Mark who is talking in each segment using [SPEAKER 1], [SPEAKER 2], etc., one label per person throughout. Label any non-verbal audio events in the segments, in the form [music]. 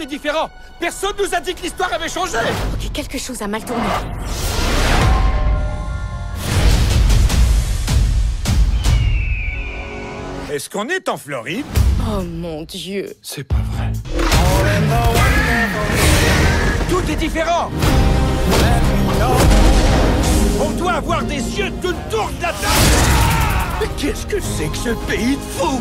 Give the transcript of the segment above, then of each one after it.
[SPEAKER 1] est différent Personne nous a dit que l'histoire avait changé
[SPEAKER 2] Ok, quelque chose a mal tourné.
[SPEAKER 1] Est-ce qu'on est en Floride?
[SPEAKER 2] Oh mon dieu.
[SPEAKER 1] C'est pas vrai. Tout est différent On doit avoir des yeux tout le tour de la table Mais qu'est-ce que c'est que ce pays de fous?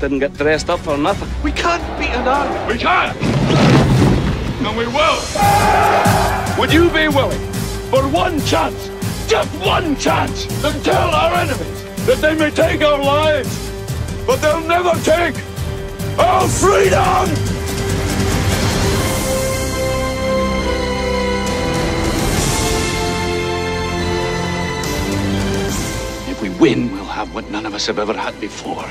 [SPEAKER 3] Didn't get dressed up for nothing.
[SPEAKER 4] We can't beat an army.
[SPEAKER 5] We can! And we will!
[SPEAKER 4] Would you be willing, for one chance, just one chance, to tell our enemies that they may take our lives, but they'll never take our freedom?
[SPEAKER 6] If we win, we'll have what none of us have ever had before.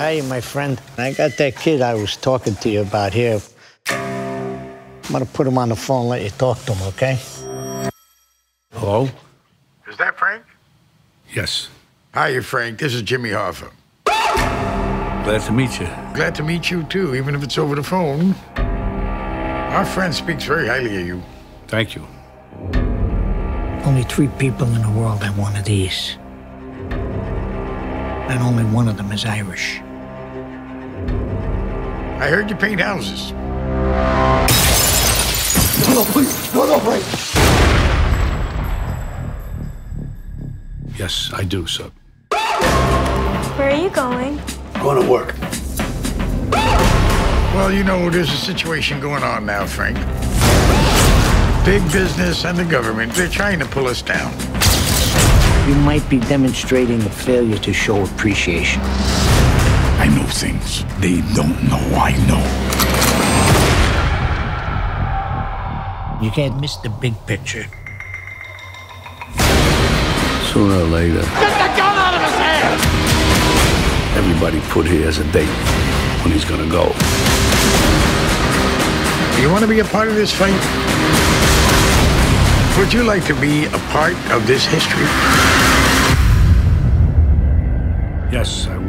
[SPEAKER 7] Hey, my friend. I got that kid I was talking to you about here. I'm gonna put him on the phone and let you talk to him, okay?
[SPEAKER 8] Hello?
[SPEAKER 9] Is that Frank?
[SPEAKER 8] Yes.
[SPEAKER 9] Hi, Frank. This is Jimmy Hoffa.
[SPEAKER 8] Glad to meet you.
[SPEAKER 9] Glad to meet you, too, even if it's over the phone. Our friend speaks very highly of you.
[SPEAKER 8] Thank you.
[SPEAKER 7] Only three people in the world have one of these. And only one of them is Irish.
[SPEAKER 9] I heard you paint houses.
[SPEAKER 4] No, please, no, no, Frank.
[SPEAKER 8] Yes, I do, sir.
[SPEAKER 10] Where are you going?
[SPEAKER 8] Going to work.
[SPEAKER 9] Well, you know, there's a situation going on now, Frank. Big business and the government, they're trying to pull us down.
[SPEAKER 7] You might be demonstrating a failure to show appreciation.
[SPEAKER 9] I know things they don't know I know.
[SPEAKER 7] You can't miss the big picture.
[SPEAKER 8] Sooner or later,
[SPEAKER 4] Get the gun out of his hand!
[SPEAKER 8] everybody put here as a date when he's gonna go.
[SPEAKER 9] You want to be a part of this fight? Would you like to be a part of this history?
[SPEAKER 8] Yes, I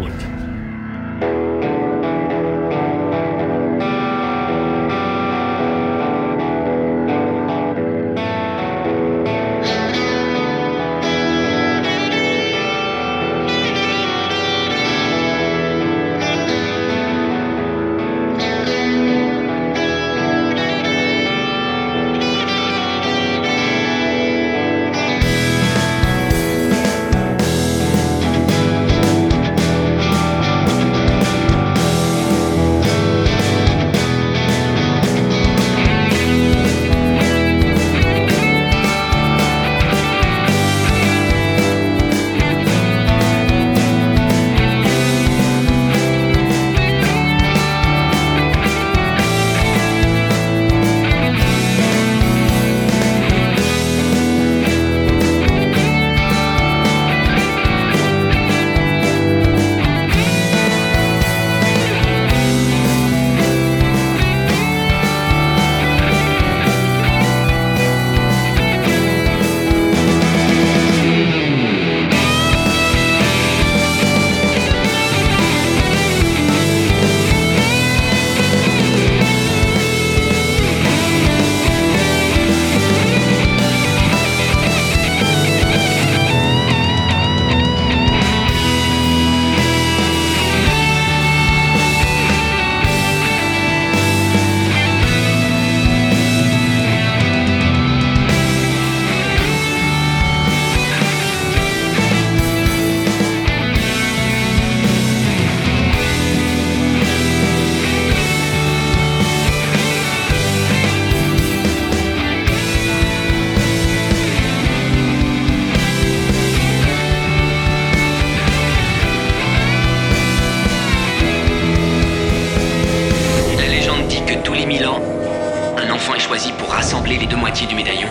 [SPEAKER 11] choisi pour rassembler les deux moitiés du médaillon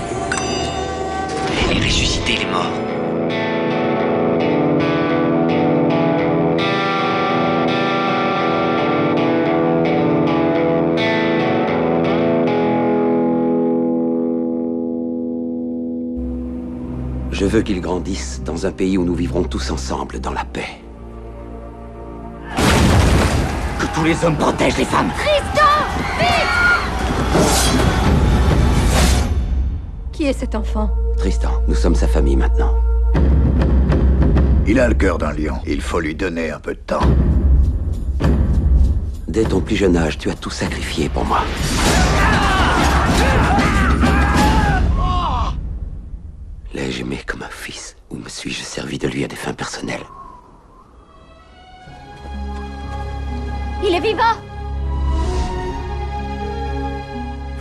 [SPEAKER 11] et les ressusciter les morts.
[SPEAKER 12] Je veux qu'ils grandissent dans un pays où nous vivrons tous ensemble dans la paix. Que tous les hommes protègent les femmes.
[SPEAKER 2] Tristan Qui est cet enfant
[SPEAKER 12] Tristan, nous sommes sa famille maintenant.
[SPEAKER 9] Il a le cœur d'un lion. Il faut lui donner un peu de temps.
[SPEAKER 12] Dès ton plus jeune âge, tu as tout sacrifié pour moi. L'ai-je aimé comme un fils ou me suis-je servi de lui à des fins personnelles?
[SPEAKER 2] Il est vivant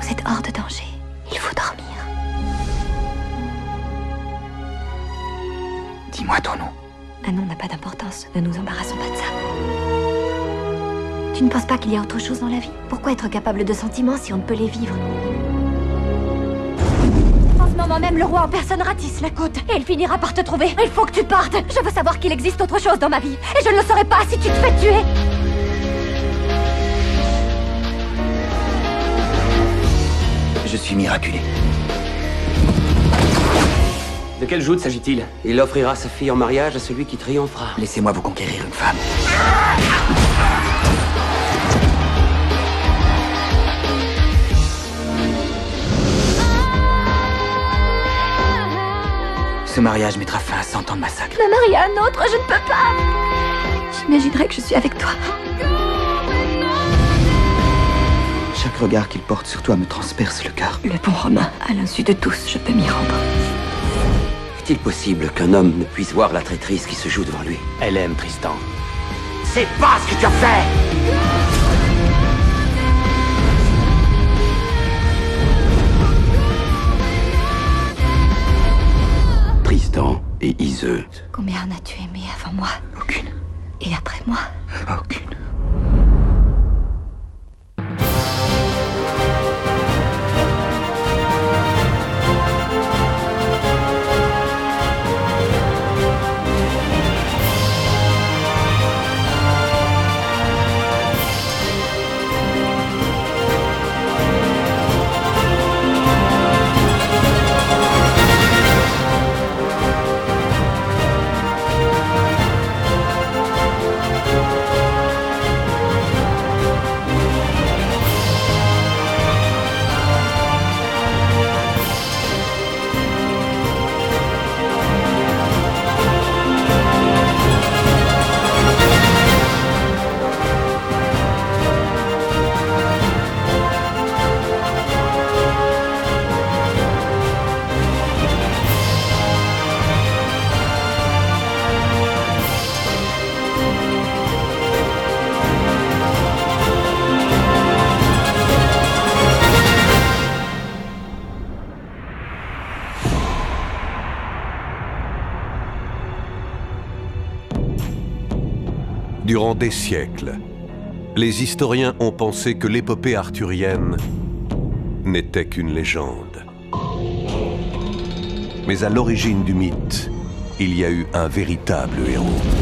[SPEAKER 13] Vous êtes hors de danger.
[SPEAKER 11] Dis-moi ton nom.
[SPEAKER 13] Un nom n'a pas d'importance. Ne nous embarrassons pas de ça. Tu ne penses pas qu'il y a autre chose dans la vie? Pourquoi être capable de sentiments si on ne peut les vivre?
[SPEAKER 2] En ce moment même, le roi en personne ratisse la côte. Et il finira par te trouver. Il faut que tu partes. Je veux savoir qu'il existe autre chose dans ma vie. Et je ne le saurais pas si tu te fais tuer.
[SPEAKER 11] Je suis miraculé. De quel joute s'agit-il
[SPEAKER 12] Il offrira sa fille en mariage à celui qui triomphera.
[SPEAKER 11] Laissez-moi vous conquérir une femme. Ce mariage mettra fin à 100 ans de massacre.
[SPEAKER 13] Me marier à un autre, je ne peux pas J'imaginerais que je suis avec toi.
[SPEAKER 11] Chaque regard qu'il porte sur toi me transperce le cœur.
[SPEAKER 13] Le bon Romain, à l'insu de tous, je peux m'y rendre.
[SPEAKER 12] Est-il possible qu'un homme ne puisse voir la traîtrise qui se joue devant lui
[SPEAKER 11] Elle aime Tristan.
[SPEAKER 12] C'est pas ce que tu as fait
[SPEAKER 8] Tristan et Iseut.
[SPEAKER 13] Combien en as-tu aimé avant moi?
[SPEAKER 11] Aucune.
[SPEAKER 13] Et après moi?
[SPEAKER 11] Aucune.
[SPEAKER 14] Durant des siècles, les historiens ont pensé que l'épopée arthurienne n'était qu'une légende. Mais à l'origine du mythe, il y a eu un véritable héros.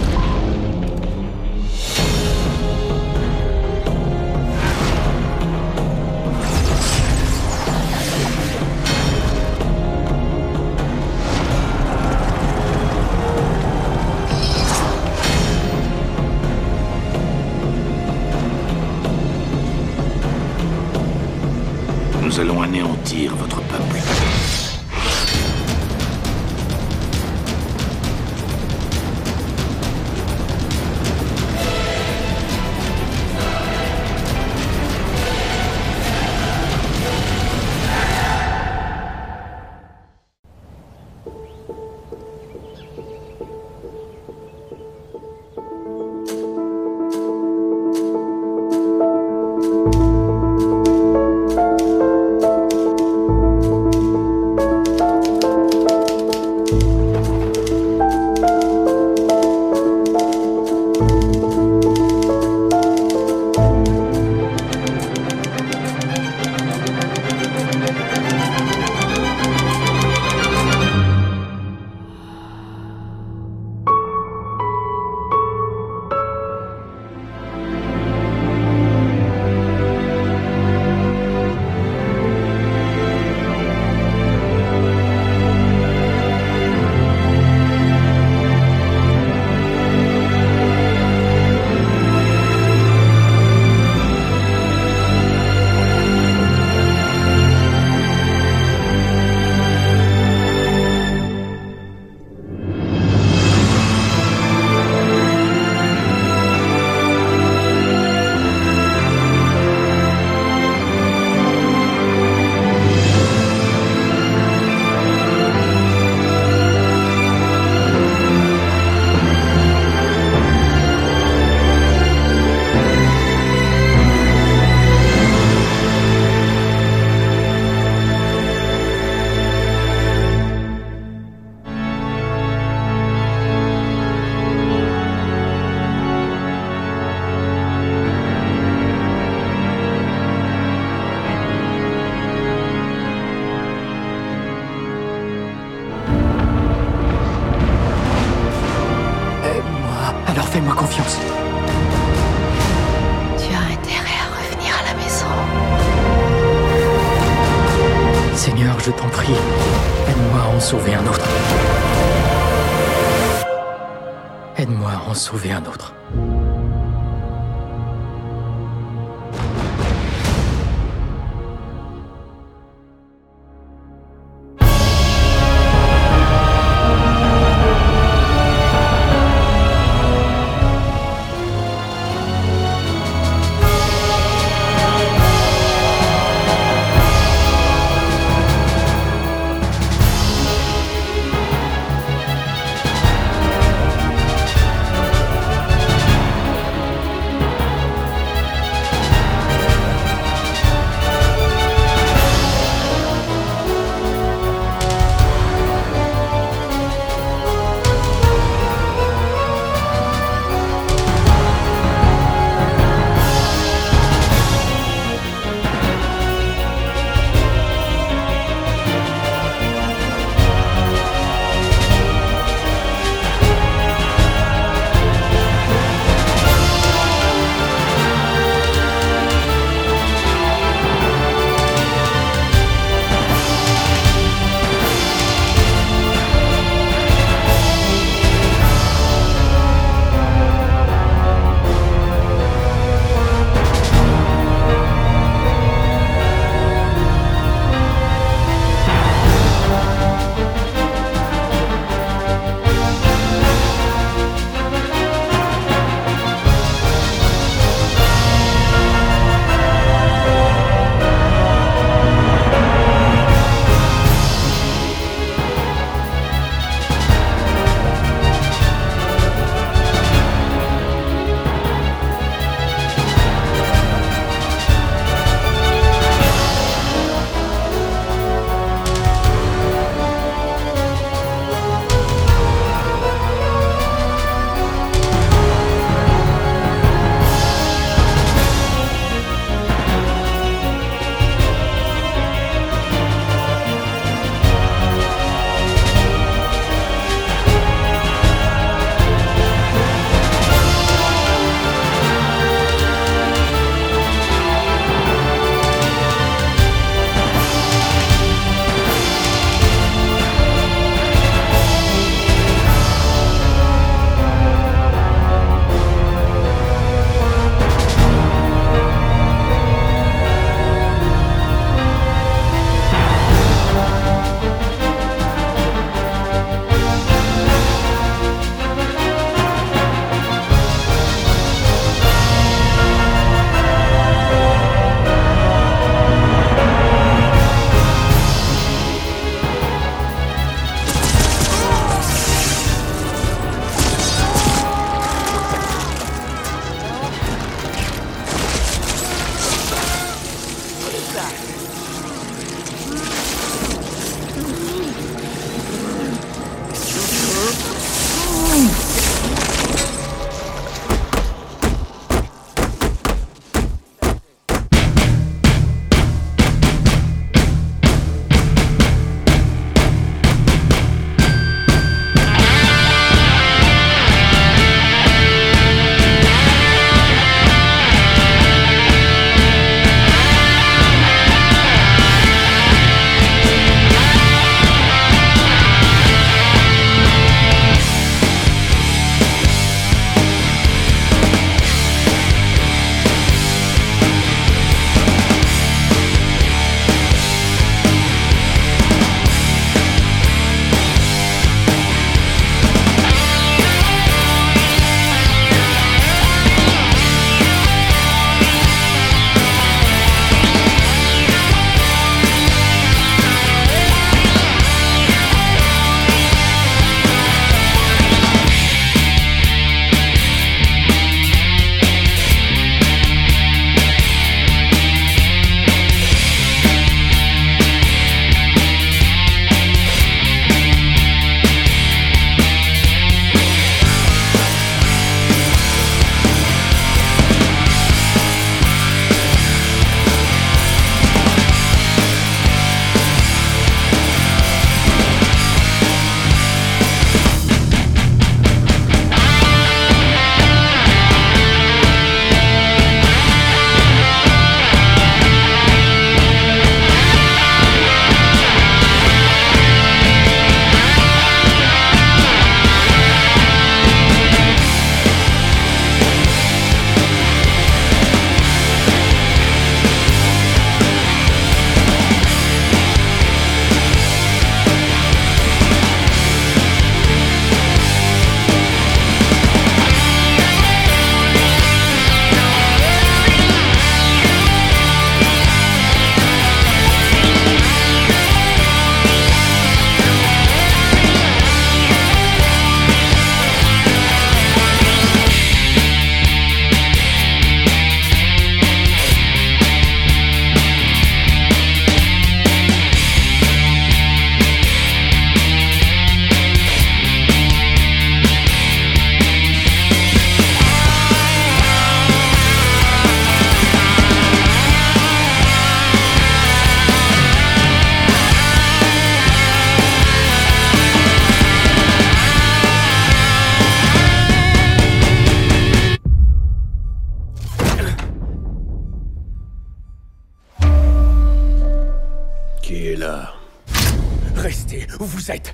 [SPEAKER 4] Vous êtes.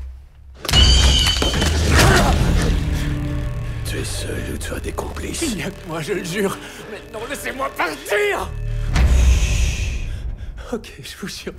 [SPEAKER 8] Tu es seul ou tu as des complices
[SPEAKER 4] Il n'y a que moi, je le jure. Maintenant, laissez-moi partir Ok, je vous jure.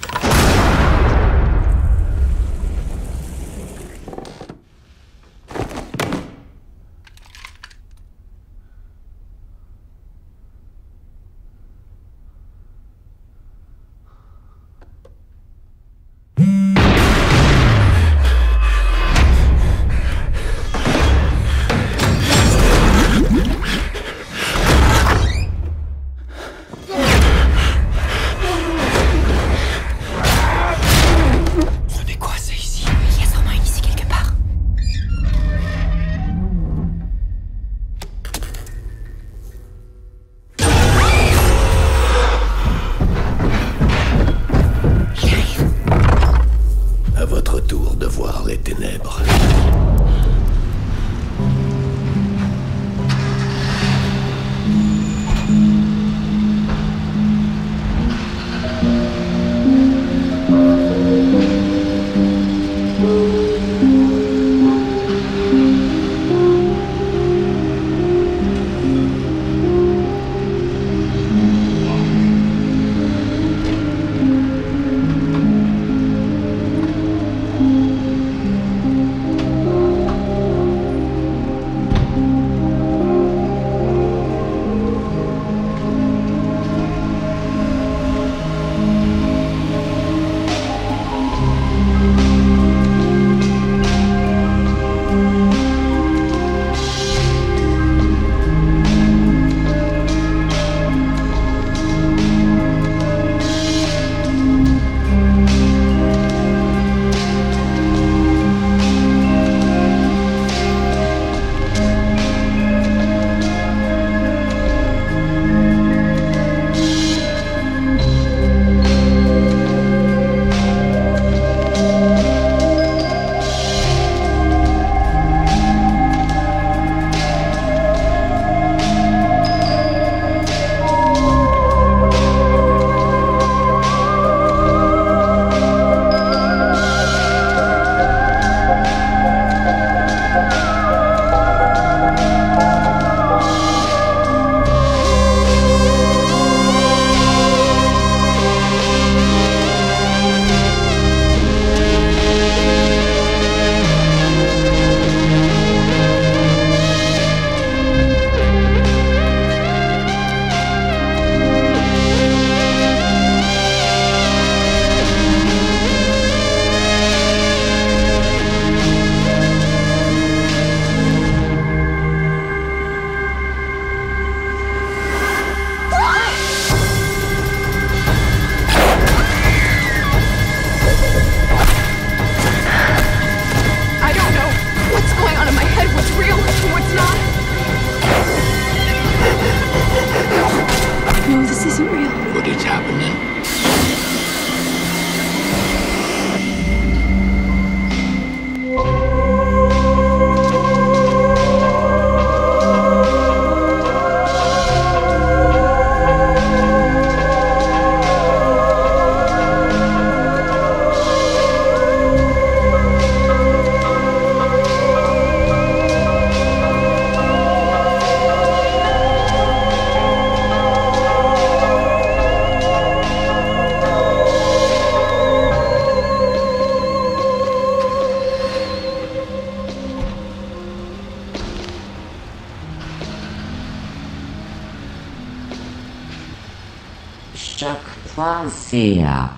[SPEAKER 15] Choc.ca.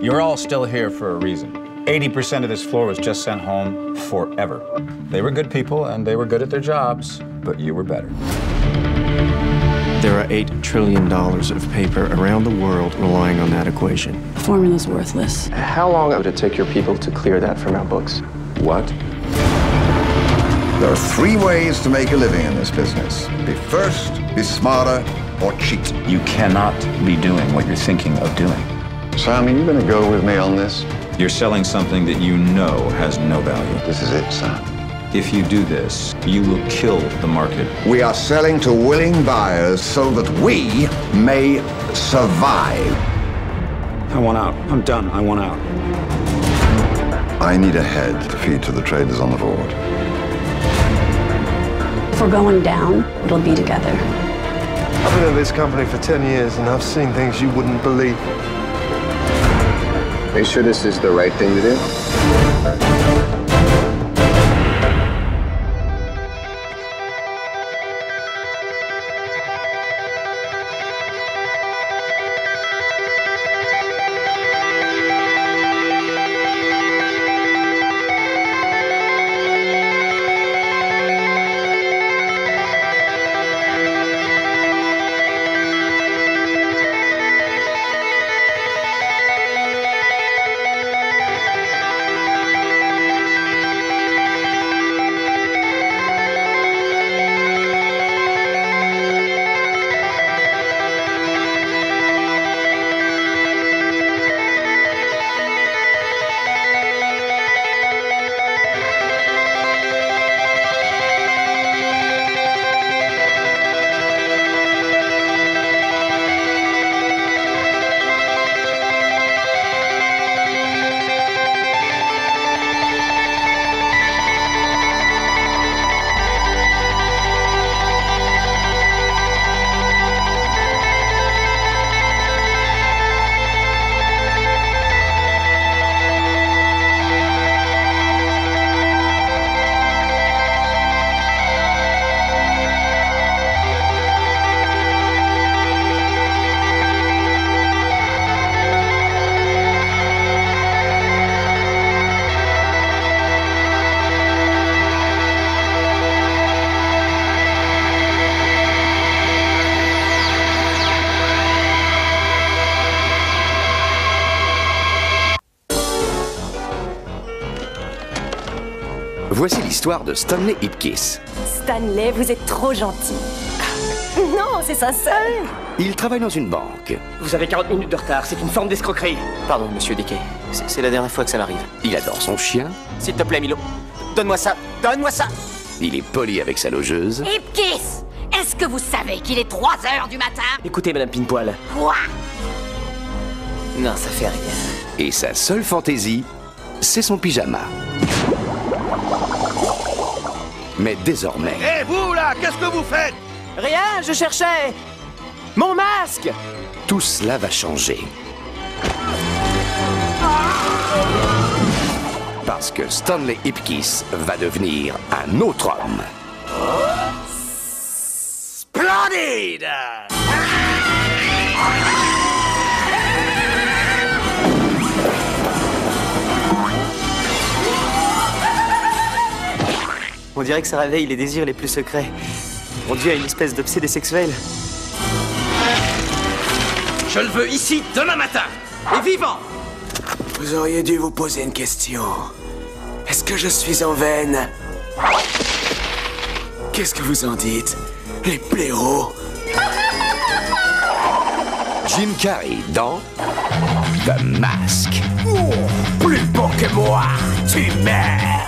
[SPEAKER 16] You're all still here for a reason. 80% of this floor was just sent home forever. They were good people and they were good at their jobs, but you were better.
[SPEAKER 17] There are $8 trillion of paper around the world relying on that equation.
[SPEAKER 18] The formula's worthless.
[SPEAKER 17] How long would it take your people to clear that from our books?
[SPEAKER 16] What?
[SPEAKER 19] There are three ways to make a living in this business be first, be smarter, or cheat.
[SPEAKER 16] You cannot be doing what you're thinking of doing.
[SPEAKER 19] Sam, are you going to go with me on this?
[SPEAKER 16] You're selling something that you know has no value.
[SPEAKER 19] This is it, Sam.
[SPEAKER 16] If you do this, you will kill the market.
[SPEAKER 19] We are selling to willing buyers so that we may survive.
[SPEAKER 16] I want out. I'm done. I want out.
[SPEAKER 19] I need a head to feed to the traders on the board.
[SPEAKER 15] If we're going down, it'll be together.
[SPEAKER 18] I've been in this company for 10 years and I've seen things you wouldn't believe.
[SPEAKER 20] Are you sure this is the right thing to do?
[SPEAKER 21] L'histoire de Stanley Ipkiss.
[SPEAKER 22] Stanley, vous êtes trop gentil. Non, c'est sincère.
[SPEAKER 21] Il travaille dans une banque.
[SPEAKER 4] Vous avez 40 minutes de retard, c'est une forme d'escroquerie.
[SPEAKER 23] Pardon, monsieur Dickey. C'est la dernière fois que ça m'arrive.
[SPEAKER 21] Il adore son chien.
[SPEAKER 23] S'il te plaît, Milo. Donne-moi ça. Donne-moi ça.
[SPEAKER 21] Il est poli avec sa logeuse.
[SPEAKER 24] Ipkiss Est-ce que vous savez qu'il est 3 heures du matin?
[SPEAKER 4] Écoutez, Madame Pinepoil.
[SPEAKER 24] Quoi?
[SPEAKER 23] Non, ça fait rien.
[SPEAKER 21] Et sa seule fantaisie, c'est son pyjama. Mais désormais,
[SPEAKER 25] Hé, vous là, qu'est-ce que vous faites?
[SPEAKER 4] Rien, je cherchais mon masque.
[SPEAKER 21] tout cela va changer. Parce que Stanley Ipkiss va devenir un autre homme.
[SPEAKER 4] Splendide
[SPEAKER 23] On dirait que ça réveille les désirs les plus secrets. On devient une espèce d'obsédé sexuel.
[SPEAKER 4] Je le veux ici demain matin et vivant.
[SPEAKER 26] Vous auriez dû vous poser une question. Est-ce que je suis en veine? Qu'est-ce que vous en dites? Les blaireaux?
[SPEAKER 21] Jim Carrey dans The Mask.
[SPEAKER 26] Plus beau que moi, tu meurs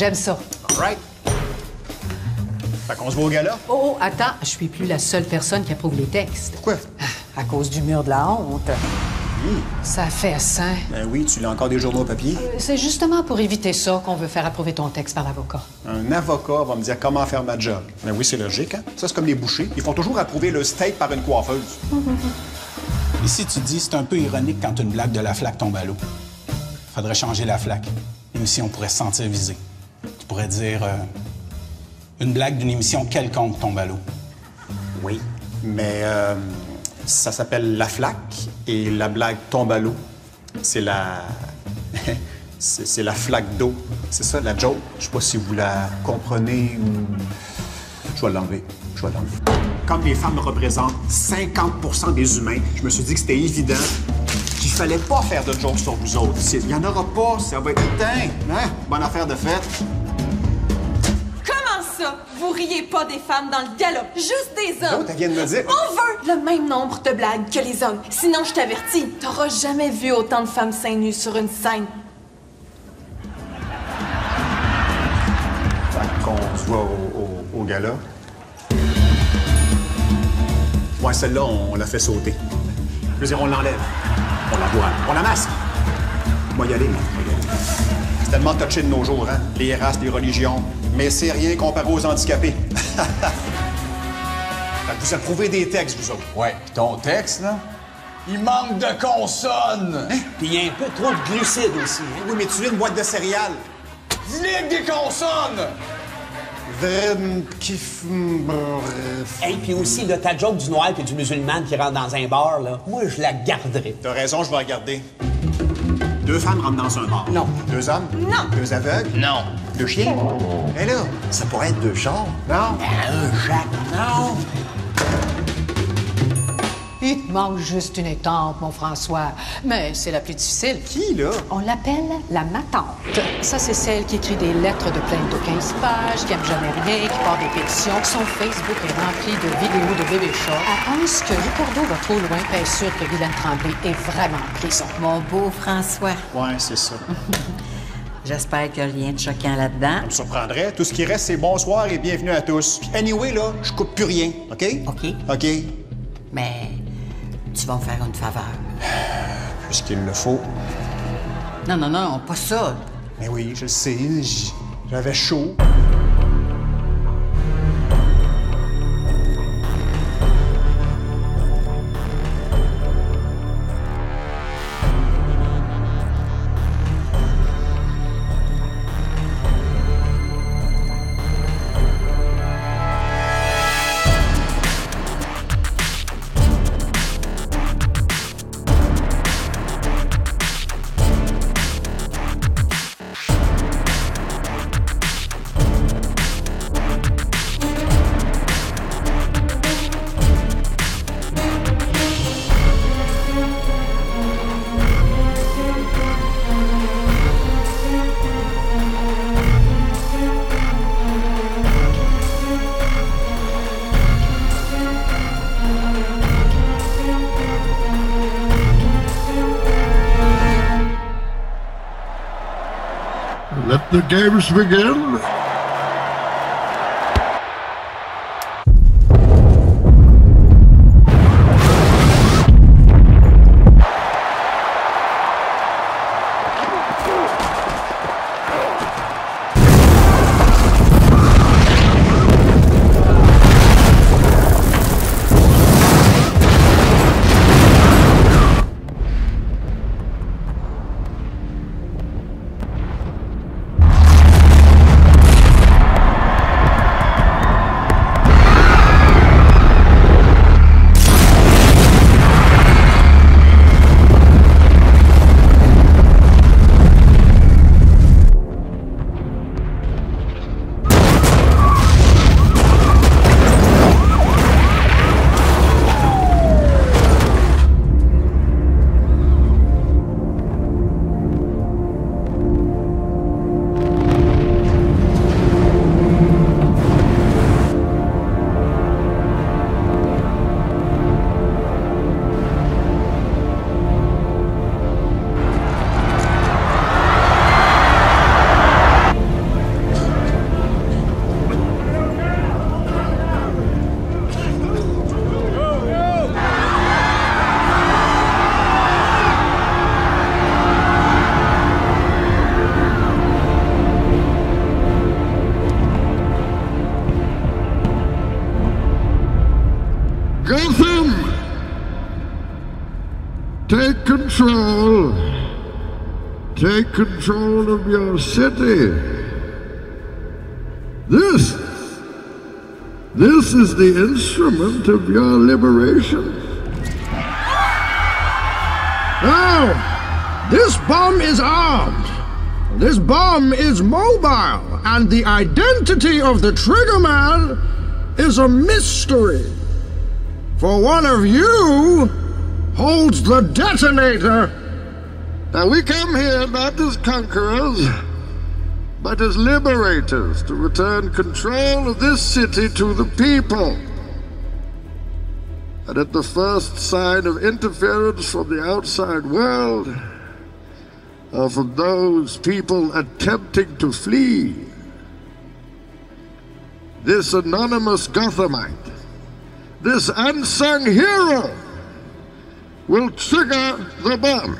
[SPEAKER 27] J'aime ça.
[SPEAKER 28] Right. Fait qu'on se voit au gala?
[SPEAKER 27] Oh, oh, attends, je suis plus la seule personne qui approuve les textes.
[SPEAKER 28] Pourquoi?
[SPEAKER 27] À cause du mur de la honte. Ça fait ça.
[SPEAKER 28] Ben oui, tu l'as encore des journaux papier?
[SPEAKER 27] C'est justement pour éviter ça qu'on veut faire approuver ton texte par l'avocat.
[SPEAKER 28] Un avocat va me dire comment faire ma job. Ben oui, c'est logique, hein? Ça, c'est comme les bouchers. Ils font toujours approuver le steak par une coiffeuse. [laughs]
[SPEAKER 29] Ici, tu dis c'est un peu ironique quand une blague de la flaque tombe à l'eau. Faudrait changer la flaque. L'émission pourrait se sentir visée. Pourrais dire euh, une blague d'une émission quelconque tombe à l'eau.
[SPEAKER 28] Oui, mais euh, ça s'appelle La Flaque et la blague tombe à l'eau. C'est la. [laughs] c'est c'est la flaque d'eau. C'est ça, la joke? Je sais pas si vous la comprenez ou. Je vais l'enlever. Je vais l'enlever. Comme les femmes représentent 50% des humains, je me suis dit que c'était évident qu'il fallait pas faire de jokes sur vous autres. Il y en aura pas, ça va être éteint. Hein? Bonne affaire de fête.
[SPEAKER 30] Ça? Vous riez pas des femmes dans le gala, juste des hommes.
[SPEAKER 28] Oh, de me dire.
[SPEAKER 30] On veut le même nombre de blagues que les hommes. Sinon, je t'avertis, t'auras jamais vu autant de femmes seins nus sur une scène.
[SPEAKER 28] Fait qu'on se voit au, au- au gala. Ouais, celle-là, on, la fait sauter. Je veux dire, on l'enlève. On la voit. On la masque. Moi, y aller, moi. C'est tellement touché de nos jours, hein? Les races, les religions. Mais c'est rien comparé aux handicapés. [laughs] fait que vous approuvez des textes, vous autres.
[SPEAKER 16] Ouais, pis ton texte, là, il manque de consonnes.
[SPEAKER 28] Puis il y a un peu trop de glucides aussi. Hein? Oui, mais tu veux une boîte de céréales.
[SPEAKER 16] Avec des consonnes!
[SPEAKER 31] Hey, puis aussi, là, ta joke du noir et du musulman qui rentre dans un bar, là, moi, je la garderai.
[SPEAKER 28] T'as raison, je vais regarder. Deux femmes rentrent dans un bar.
[SPEAKER 31] Non.
[SPEAKER 28] Deux hommes?
[SPEAKER 30] Non.
[SPEAKER 28] Deux aveugles?
[SPEAKER 31] Non.
[SPEAKER 28] Deux chiens? Et là, ça pourrait être deux chars. Non.
[SPEAKER 31] un Jacques.
[SPEAKER 28] Non.
[SPEAKER 27] Il te manque juste une étampe, mon François. Mais c'est la plus difficile.
[SPEAKER 28] Qui, là?
[SPEAKER 27] On l'appelle la matante. Ça, c'est celle qui écrit des lettres de plainte de 15 pages, qui aime jamais rien, qui part des pétitions. Son Facebook est rempli de vidéos de bébés chats. Elle pense que Ricardo va trop loin, est sûre que Guylaine Tremblay est vraiment en prison.
[SPEAKER 32] Mon beau François,
[SPEAKER 28] Ouais, c'est ça. [laughs]
[SPEAKER 32] j'espère qu'il n'y a rien de choquant là-dedans.
[SPEAKER 28] Ça me surprendrait. Tout ce qui reste, c'est bonsoir et bienvenue à tous. Puis anyway, là, je coupe plus rien, OK?
[SPEAKER 32] OK.
[SPEAKER 28] OK.
[SPEAKER 32] Mais tu vas me faire une faveur. [sighs]
[SPEAKER 28] Puisqu'il le faut.
[SPEAKER 32] Non, non, non, pas ça.
[SPEAKER 28] Mais oui, je le sais. J'avais chaud.
[SPEAKER 33] The games begin. Control. Take control of your city. This, this is the instrument of your liberation.
[SPEAKER 34] Now, this bomb is armed. This bomb is mobile, and the identity of the triggerman is a mystery. For one of you holds the detonator.
[SPEAKER 33] Now we come here not as conquerors, but as liberators to return control of this city to the people. And at the first sign of interference from the outside world, or from those people attempting to flee, this anonymous Gothamite, this unsung hero, will trigger the bomb.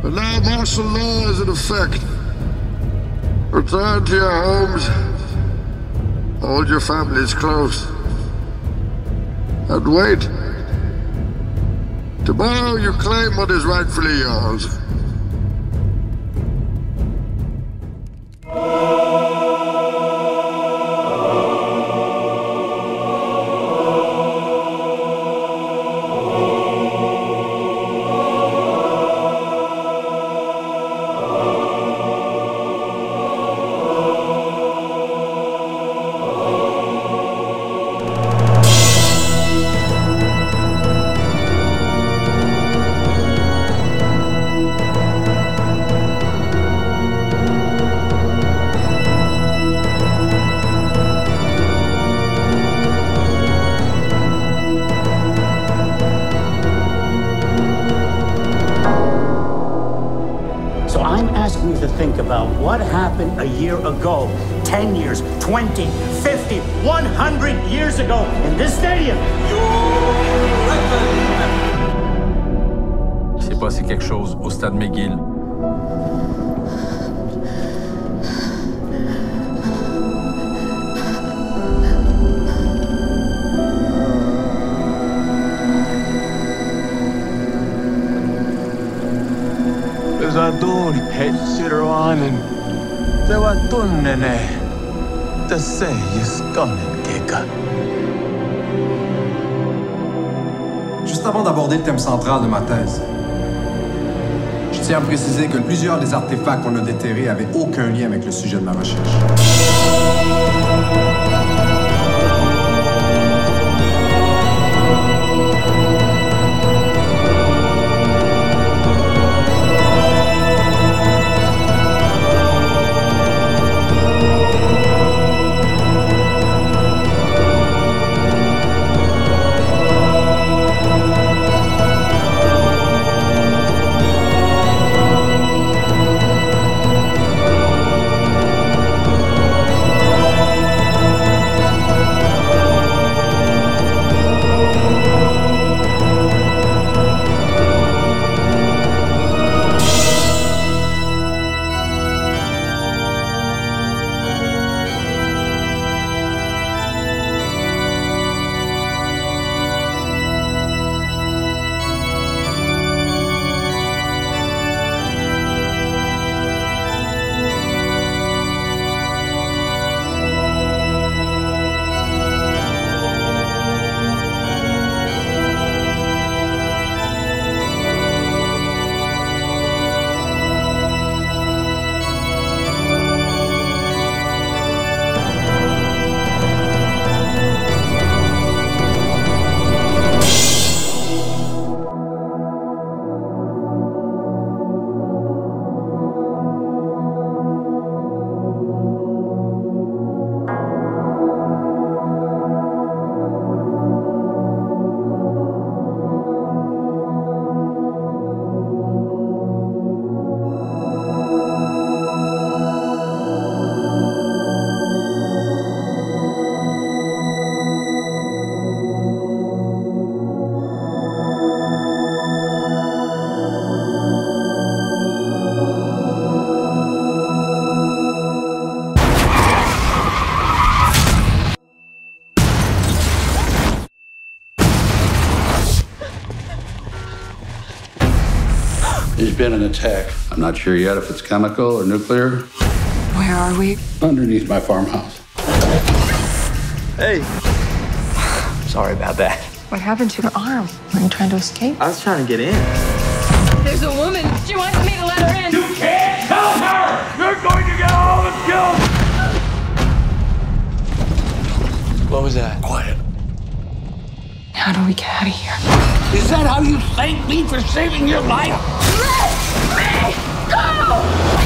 [SPEAKER 33] But now martial law is in effect. Return to your homes. Hold your families close. And wait. Tomorrow you claim what is rightfully yours.
[SPEAKER 35] 20, 50, 100 years ago in this stadium.
[SPEAKER 36] Il s'est passé quelque chose au stade McGill.
[SPEAKER 37] Sä tulit Hessiroanen. Se var tunnene.
[SPEAKER 38] Juste avant d'aborder le thème central de ma thèse, je tiens à préciser que plusieurs des artefacts qu'on a déterrés avaient aucun lien avec le sujet de ma recherche.
[SPEAKER 8] Been an attack. I'm not sure yet if it's chemical or nuclear.
[SPEAKER 30] Where are we?
[SPEAKER 8] Underneath my farmhouse.
[SPEAKER 23] Hey. Sorry about that.
[SPEAKER 30] What happened to your arm? Were you trying to escape?
[SPEAKER 23] I was trying to get in.
[SPEAKER 30] There's a woman. She wants me to let her in.
[SPEAKER 4] You can't tell her! You're going to get all of us killed!
[SPEAKER 23] What was that?
[SPEAKER 8] Quiet.
[SPEAKER 30] How do we get out of here?
[SPEAKER 4] Is that how you thank me for saving your life?
[SPEAKER 14] Wow!